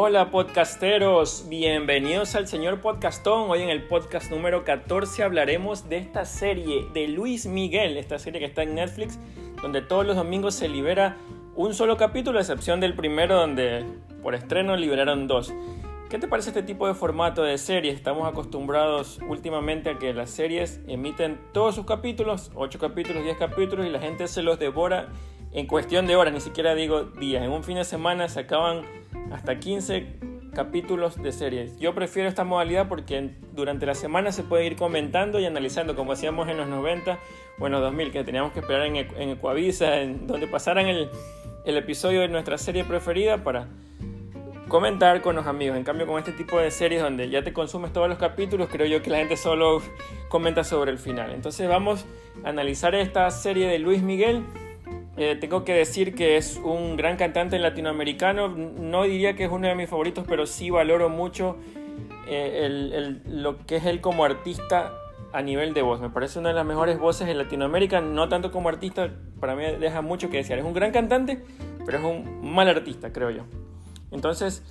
Hola podcasteros, bienvenidos al señor Podcastón. Hoy en el podcast número 14 hablaremos de esta serie de Luis Miguel, esta serie que está en Netflix, donde todos los domingos se libera un solo capítulo, a excepción del primero donde por estreno liberaron dos. ¿Qué te parece este tipo de formato de serie? Estamos acostumbrados últimamente a que las series emiten todos sus capítulos, 8 capítulos, 10 capítulos, y la gente se los devora en cuestión de horas, ni siquiera digo días. En un fin de semana se acaban hasta 15 capítulos de series. Yo prefiero esta modalidad porque durante la semana se puede ir comentando y analizando, como hacíamos en los 90 o en los 2000, que teníamos que esperar en, Ecuavisa, en donde pasaran el, el episodio de nuestra serie preferida para comentar con los amigos. En cambio, con este tipo de series donde ya te consumes todos los capítulos, creo yo que la gente solo comenta sobre el final. Entonces vamos a analizar esta serie de Luis Miguel eh, tengo que decir que es un gran cantante latinoamericano. No diría que es uno de mis favoritos, pero sí valoro mucho eh, lo que es él como artista a nivel de voz. Me parece una de las mejores voces en Latinoamérica, no tanto como artista, para mí deja mucho que desear. Es un gran cantante, pero es un mal artista, creo yo. Entonces,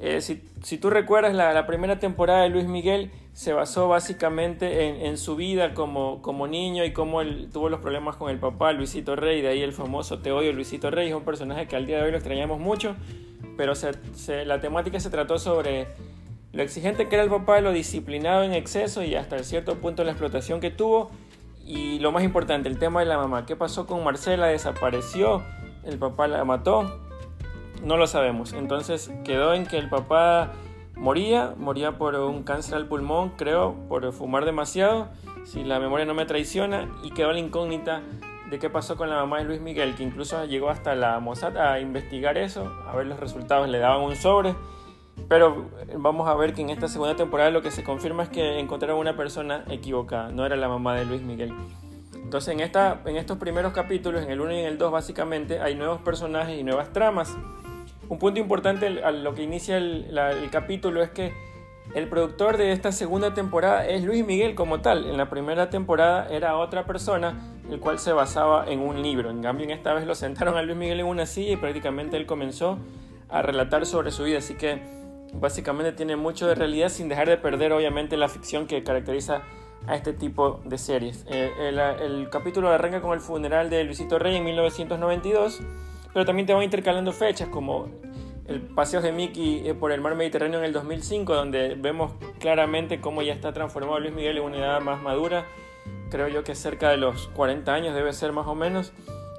eh, si, tú recuerdas, la, primera temporada de Luis Miguel se basó básicamente en, su vida como, como, niño y cómo él tuvo los problemas con el papá, Luisito Rey, de ahí el famoso Te odio Luisito Rey, es un personaje que al día de hoy lo extrañamos mucho, pero la temática se trató sobre lo exigente que era el papá, lo disciplinado en exceso y hasta cierto punto la explotación que tuvo. Y lo más importante, el tema de la mamá. ¿Qué pasó con Marcela? ¿Desapareció? ¿El papá la mató? No lo sabemos. Entonces quedó en que el papá moría, moría por un cáncer al pulmón, creo, por fumar demasiado, si la memoria no me traiciona, y quedó la incógnita de qué pasó con la mamá de Luis Miguel, que incluso llegó hasta la Mossad a investigar eso, a ver los resultados, le daban un sobre, pero vamos a ver que en esta segunda temporada lo que se confirma es que encontraron una persona equivocada, no era la mamá de Luis Miguel. Entonces en, esta, en estos primeros capítulos, en el 1 y en el 2 básicamente, hay nuevos personajes y nuevas tramas. Un punto importante a lo que inicia el, capítulo es que el productor de esta segunda temporada es Luis Miguel como tal. En la primera temporada era otra persona, el cual se basaba en un libro. En cambio, en esta vez lo sentaron a Luis Miguel en una silla y prácticamente él comenzó a relatar sobre su vida. Así que básicamente tiene mucho de realidad sin dejar de perder obviamente la ficción que caracteriza a este tipo de series. Eh, el, el capítulo arranca con el funeral de Luisito Rey en 1992 pero también te van intercalando fechas como el paseo de Mickey eh, por el mar Mediterráneo en el 2005, donde vemos claramente cómo ya está transformado Luis Miguel en una edad más madura. Creo yo que cerca de los 40 años debe ser más o menos.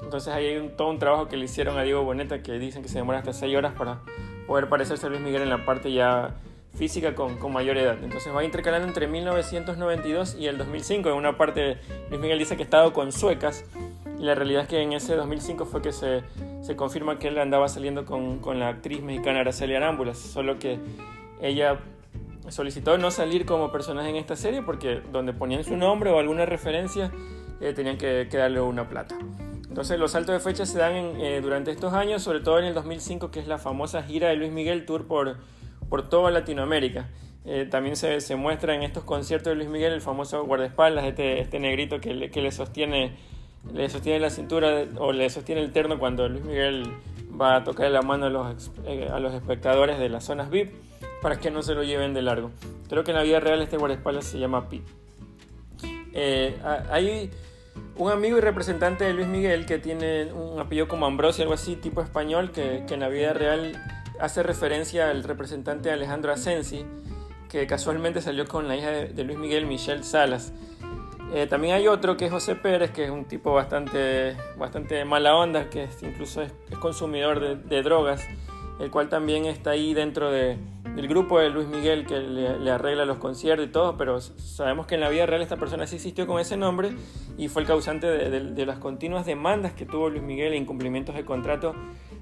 Entonces ahí hay un, todo un trabajo que le hicieron a Diego Boneta que dicen que se demora hasta 6 horas para poder parecerse a Luis Miguel en la parte ya física con, con, mayor edad. Entonces va intercalando entre 1992 y el 2005. En una parte Luis Miguel dice que ha estado con suecas y la realidad es que en ese 2005 fue que se, se confirma que él andaba saliendo con, con, la actriz mexicana Araceli Arámbulas, solo que ella solicitó no salir como personaje en esta serie porque donde ponían su nombre o alguna referencia eh, tenían que, darle una plata. Entonces los saltos de fecha se dan eh, durante estos años, sobre todo en el 2005 que es la famosa gira de Luis Miguel Tour por, por toda Latinoamérica. Eh, también se, se, muestra en estos conciertos de Luis Miguel el famoso guardaespaldas, este, este negrito que le, que le sostiene le sostiene la cintura o le sostiene el terno cuando Luis Miguel va a tocar la mano a los, eh, a los espectadores de las zonas VIP para que no se lo lleven de largo. Creo que en la vida real este guardaespaldas se llama Pi. Eh, hay un amigo y representante de Luis Miguel que tiene un apellido como Ambrosio, algo así, tipo español, que, que en la vida real hace referencia al representante Alejandro Asensi, que casualmente salió con la hija de, de Luis Miguel, Michelle Salas. Eh, también hay otro que es José Pérez, que es un tipo bastante, bastante mala onda, que incluso es, consumidor de, drogas, el cual también está ahí dentro de, del grupo de Luis Miguel que le, arregla los conciertos y todo, pero sabemos que en la vida real esta persona sí existió con ese nombre y fue el causante de, las continuas demandas que tuvo Luis Miguel e incumplimientos de contrato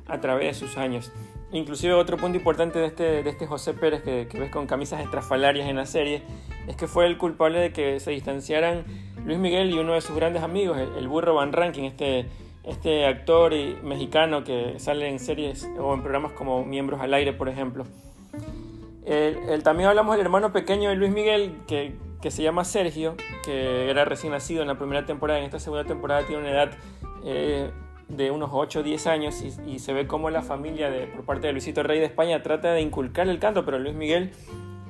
a través de sus años. Inclusive otro punto importante de este, de este José Pérez que, ves con camisas estrafalarias en la serie es que fue el culpable de que se distanciaran Luis Miguel y uno de sus grandes amigos, el, burro Van Ranking, este, este actor mexicano que sale en series o en programas como Miembros al Aire, por ejemplo. El, también hablamos del hermano pequeño de Luis Miguel que, que, se llama Sergio, que era recién nacido en la primera temporada, en esta segunda temporada tiene una edad... Eh, de unos 8 o 10 años y, se ve cómo la familia de, por parte de Luisito Rey de España trata de inculcar el canto, pero Luis Miguel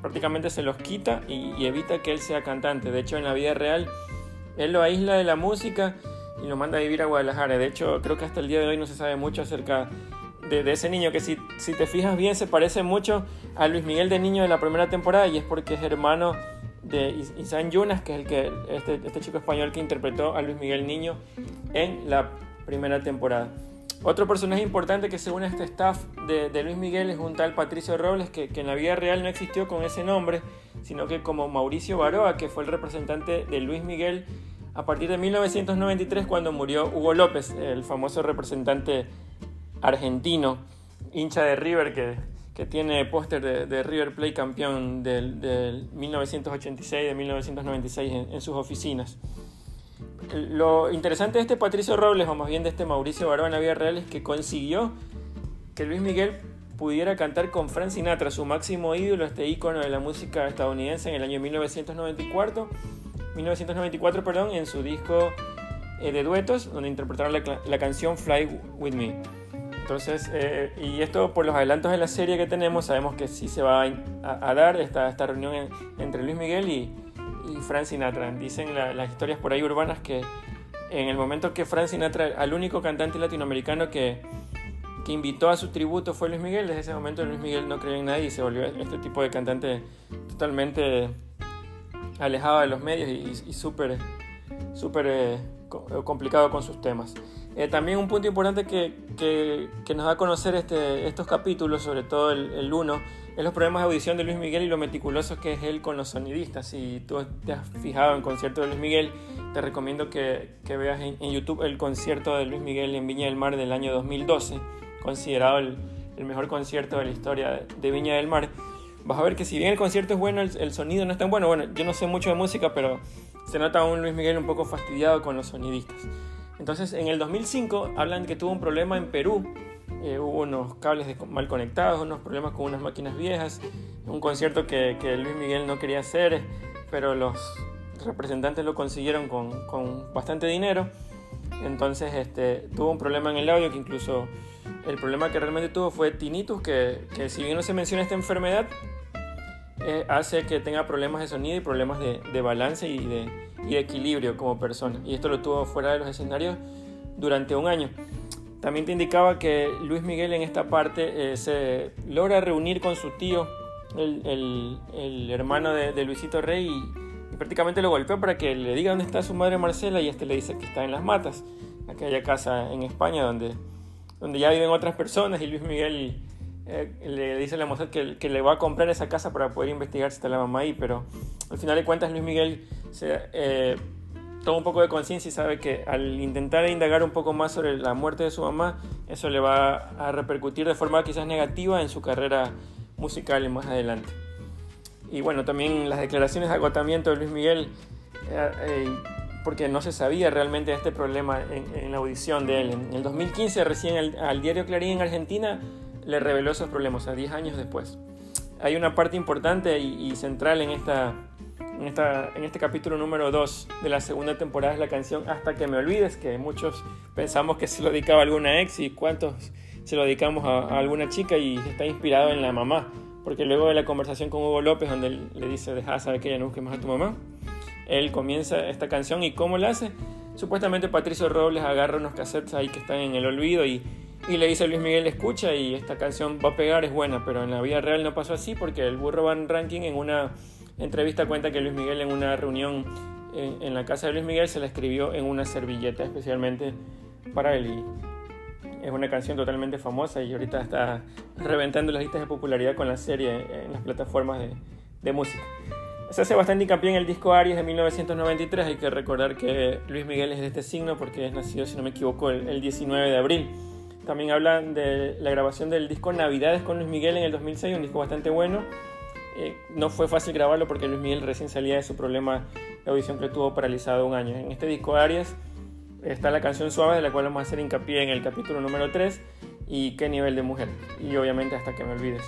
prácticamente se los quita y, evita que él sea cantante. De hecho, en la vida real, él lo aísla de la música y lo manda a vivir a Guadalajara. De hecho, creo que hasta el día de hoy no se sabe mucho acerca de, ese niño, que si, si, te fijas bien se parece mucho a Luis Miguel de niño de la primera temporada y es porque es hermano de Isan Yunas, que es el que, este, este chico español que interpretó a Luis Miguel Niño en la primera temporada. Otro personaje importante que se une a este staff de, Luis Miguel es un tal Patricio Robles, que, en la vida real no existió con ese nombre, sino que como Mauricio Baroa, que fue el representante de Luis Miguel a partir de 1993 cuando murió Hugo López, el famoso representante argentino, hincha de River, que, que tiene póster de, River Play campeón del, 1986, de 1996 en sus oficinas. Lo interesante de este Patricio Robles, o más bien de este Mauricio Baró en la vida real, es que consiguió que Luis Miguel pudiera cantar con Frank Sinatra, su máximo ídolo, este ícono de la música estadounidense en el año 1994, 1994 perdón, en su disco eh, de duetos, donde interpretaron la, canción Fly With Me. Entonces, eh, y esto por los adelantos de la serie que tenemos, sabemos que sí se va a, dar esta, esta reunión entre Luis Miguel y, y Frank Sinatra. Dicen las historias por ahí urbanas que en el momento que Frank Sinatra, al único cantante latinoamericano que, que invitó a su tributo fue Luis Miguel, desde ese momento Luis Miguel no creía en nadie y se volvió este tipo de cantante totalmente alejado de los medios y, súper súper eh, complicado con sus temas. Eh, también un punto importante que, que, que, nos da a conocer este, estos capítulos, sobre todo el 1, es los problemas de audición de Luis Miguel y lo meticuloso que es él con los sonidistas. Si tú te has fijado en concierto de Luis Miguel, te recomiendo que, que veas en, YouTube el concierto de Luis Miguel en Viña del Mar del año 2012, considerado el, el mejor concierto de la historia de Viña del Mar. Vas a ver que si bien el concierto es bueno, el, el, sonido no es tan bueno. Bueno, yo no sé mucho de música, pero se nota un Luis Miguel un poco fastidiado con los sonidistas. Entonces, en el 2005 hablan que tuvo un problema en Perú eh, hubo unos cables mal conectados, unos problemas con unas máquinas viejas, un concierto que, Luis Miguel no quería hacer, pero los representantes lo consiguieron con, bastante dinero. Entonces este, tuvo un problema en el audio que incluso el problema que realmente tuvo fue tinnitus, que, si bien no se menciona esta enfermedad, eh, hace que tenga problemas de sonido y problemas de, balance y de, y de equilibrio como persona. Y esto lo tuvo fuera de los escenarios durante un año. También te indicaba que Luis Miguel en esta parte eh, se logra reunir con su tío, el, hermano de, Luisito Rey, y, prácticamente lo golpeó para que le diga dónde está su madre Marcela y este le dice que está en Las Matas, aquella casa en España donde, ya viven otras personas y Luis Miguel eh, le dice a la mujer que, que, le va a comprar esa casa para poder investigar si está la mamá ahí, pero al final de cuentas Luis Miguel se... Eh, toma un poco de conciencia y sabe que al intentar indagar un poco más sobre la muerte de su mamá, eso le va a repercutir de forma quizás negativa en su carrera musical más adelante. Y bueno, también las declaraciones de agotamiento de Luis Miguel, eh, eh, porque no se sabía realmente este problema en, la audición de él. En el 2015, recién al diario Clarín en Argentina, le reveló esos problemas, a 10 años después. Hay una parte importante y central en esta en, esta, en este capítulo número 2 de la segunda temporada es la canción Hasta que me olvides, que muchos pensamos que se lo dedicaba a alguna ex y cuántos se lo dedicamos a, alguna chica y está inspirado en la mamá. Porque luego de la conversación con Hugo López, donde le dice, deja saber que ya no busques más a tu mamá, él comienza esta canción y ¿cómo la hace? Supuestamente Patricio Robles agarra unos cassettes ahí que están en el olvido y, y le dice a Luis Miguel, escucha y esta canción va a pegar, es buena, pero en la vida real no pasó así porque el burro Van Ranking en una entrevista cuenta que Luis Miguel en una reunión en, la casa de Luis Miguel se la escribió en una servilleta especialmente para él. Es una canción totalmente famosa y ahorita está reventando las listas de popularidad con la serie en las plataformas de, de música. Se hace bastante hincapié en el disco Aries de 1993. Hay que recordar que Luis Miguel es de este signo porque es nacido, si no me equivoco, el, el 19 de abril. También hablan de la grabación del disco Navidades con Luis Miguel en el 2006, un disco bastante bueno. Eh, no fue fácil grabarlo porque Luis Miguel recién salía de su problema de audición que tuvo paralizado un año. En este disco Aries está la canción Suave, de la cual vamos a hacer hincapié en el capítulo número 3, y qué nivel de mujer, y obviamente hasta que me olvides.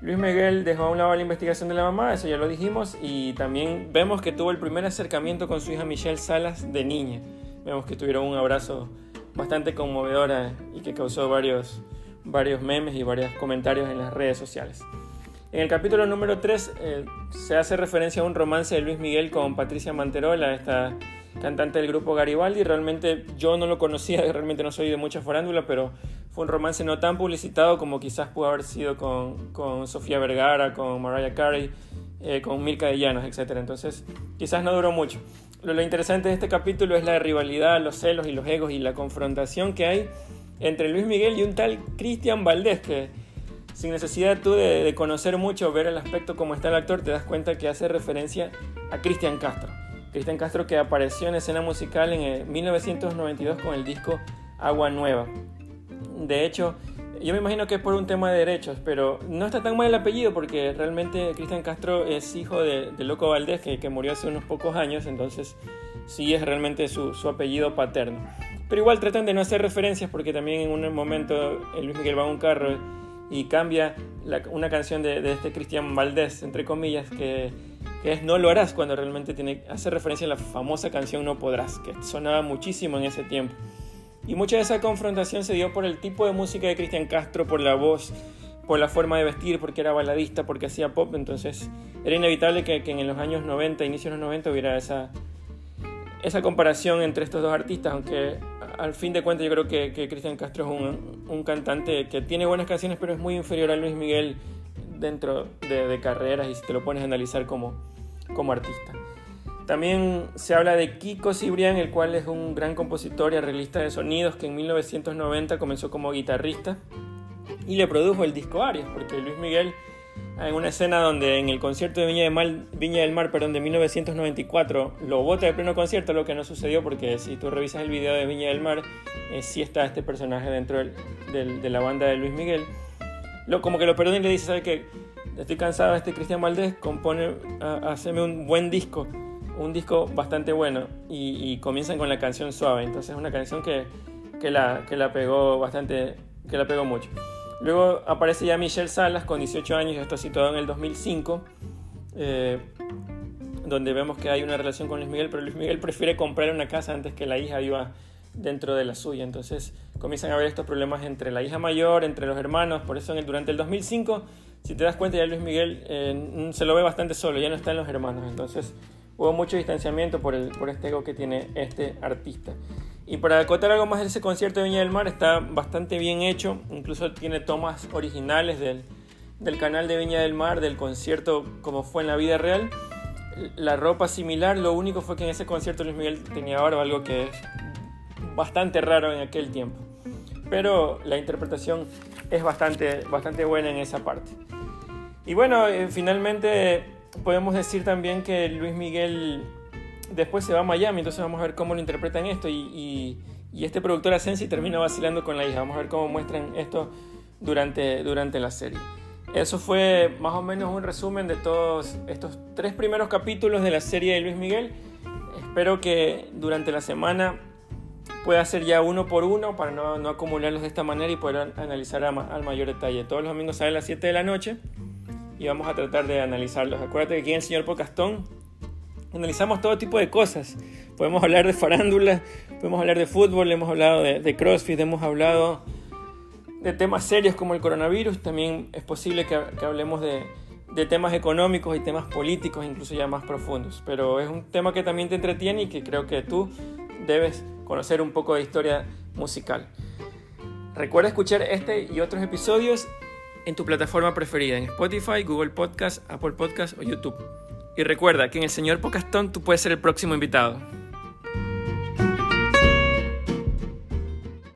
Luis Miguel dejó a un lado la investigación de la mamá, eso ya lo dijimos, y también vemos que tuvo el primer acercamiento con su hija Michelle Salas de niña. Vemos que tuvieron un abrazo bastante conmovedora y que causó varios, varios memes y varios comentarios en las redes sociales. En el capítulo número 3 eh, se hace referencia a un romance de Luis Miguel con Patricia Manterola, esta cantante del grupo Garibaldi. Realmente yo no lo conocía, realmente no soy de mucha farándula, pero fue un romance no tan publicitado como quizás pudo haber sido con, con Sofía Vergara, con Mariah Carey, eh, con Milka de Llanos, etc. Entonces quizás no duró mucho. Lo, lo interesante de este capítulo es la rivalidad, los celos y los egos y la confrontación que hay entre Luis Miguel y un tal Cristian Valdés que sin necesidad tú de, de, conocer mucho, ver el aspecto como está el actor, te das cuenta que hace referencia a Cristian Castro. Cristian Castro que apareció en escena musical en 1992 con el disco Agua Nueva. De hecho, yo me imagino que es por un tema de derechos, pero no está tan mal el apellido porque realmente Cristian Castro es hijo de, de Loco Valdés, que, que, murió hace unos pocos años, entonces sí es realmente su, su, apellido paterno. Pero igual tratan de no hacer referencias porque también en un momento Luis Miguel va a un carro y cambia una canción de, de este Cristian Valdés, entre comillas, que, que, es No lo harás, cuando realmente tiene, hace referencia a la famosa canción No podrás, que sonaba muchísimo en ese tiempo. Y mucha de esa confrontación se dio por el tipo de música de Cristian Castro, por la voz, por la forma de vestir, porque era baladista, porque hacía pop, entonces era inevitable que, que en los años 90, inicios de los 90, hubiera esa, esa comparación entre estos dos artistas, aunque al fin de cuentas yo creo que, que Cristian Castro es un, un, cantante que tiene buenas canciones, pero es muy inferior a Luis Miguel dentro de, carreras y si te lo pones a analizar como, como artista. También se habla de Kiko Cibrián, el cual es un gran compositor y arreglista de sonidos que en 1990 comenzó como guitarrista y le produjo el disco Arias, porque Luis Miguel en una escena donde en el concierto de Viña, de Viña del Mar perdón, de 1994 lo bota de pleno concierto, lo que no sucedió porque si tú revisas el video de Viña del Mar, eh, sí está este personaje dentro del, del, de la banda de Luis Miguel. Lo, como que lo perdona y le dice, ¿sabe qué? Estoy cansado este Cristian Valdés, compone, haceme un buen disco, un disco bastante bueno. Y, y, comienzan con la canción Suave, entonces es una canción que, que, la, que la pegó bastante, que la pegó mucho. Luego aparece ya Michelle Salas con 18 años, esto situado en el 2005, eh, donde vemos que hay una relación con Luis Miguel, pero Luis Miguel prefiere comprar una casa antes que la hija viva dentro de la suya. Entonces comienzan a haber estos problemas entre la hija mayor, entre los hermanos, por eso en el, durante el 2005, si te das cuenta ya Luis Miguel eh, se lo ve bastante solo, ya no está en los hermanos, entonces hubo mucho distanciamiento por, el, por este ego que tiene este artista. Y para acotar algo más de ese concierto de Viña del Mar, está bastante bien hecho, incluso tiene tomas originales del, del canal de Viña del Mar, del concierto como fue en la vida real. La ropa similar, lo único fue que en ese concierto Luis Miguel tenía barba, algo que es bastante raro en aquel tiempo. Pero la interpretación es bastante, bastante buena en esa parte. Y bueno, eh, finalmente podemos decir también que Luis Miguel después se va a Miami, entonces vamos a ver cómo lo interpretan esto. Y, y, y este productor Asensi termina vacilando con la hija. Vamos a ver cómo muestran esto durante, durante la serie. Eso fue más o menos un resumen de todos estos tres primeros capítulos de la serie de Luis Miguel. Espero que durante la semana pueda hacer ya uno por uno para no, no acumularlos de esta manera y poder analizar a, al mayor detalle. Todos los domingos sale a las 7 de la noche y vamos a tratar de analizarlos. Acuérdate que aquí en el señor Pocastón analizamos todo tipo de cosas. Podemos hablar de farándula, podemos hablar de fútbol, hemos hablado de, de CrossFit, hemos hablado de temas serios como el coronavirus. También es posible que, que hablemos de, de, temas económicos y temas políticos, incluso ya más profundos. Pero es un tema que también te entretiene y que creo que tú debes conocer un poco de historia musical. Recuerda escuchar este y otros episodios en tu plataforma preferida, en Spotify, Google Podcast, Apple Podcast o YouTube. Y recuerda que en el señor Pocastón tú puedes ser el próximo invitado.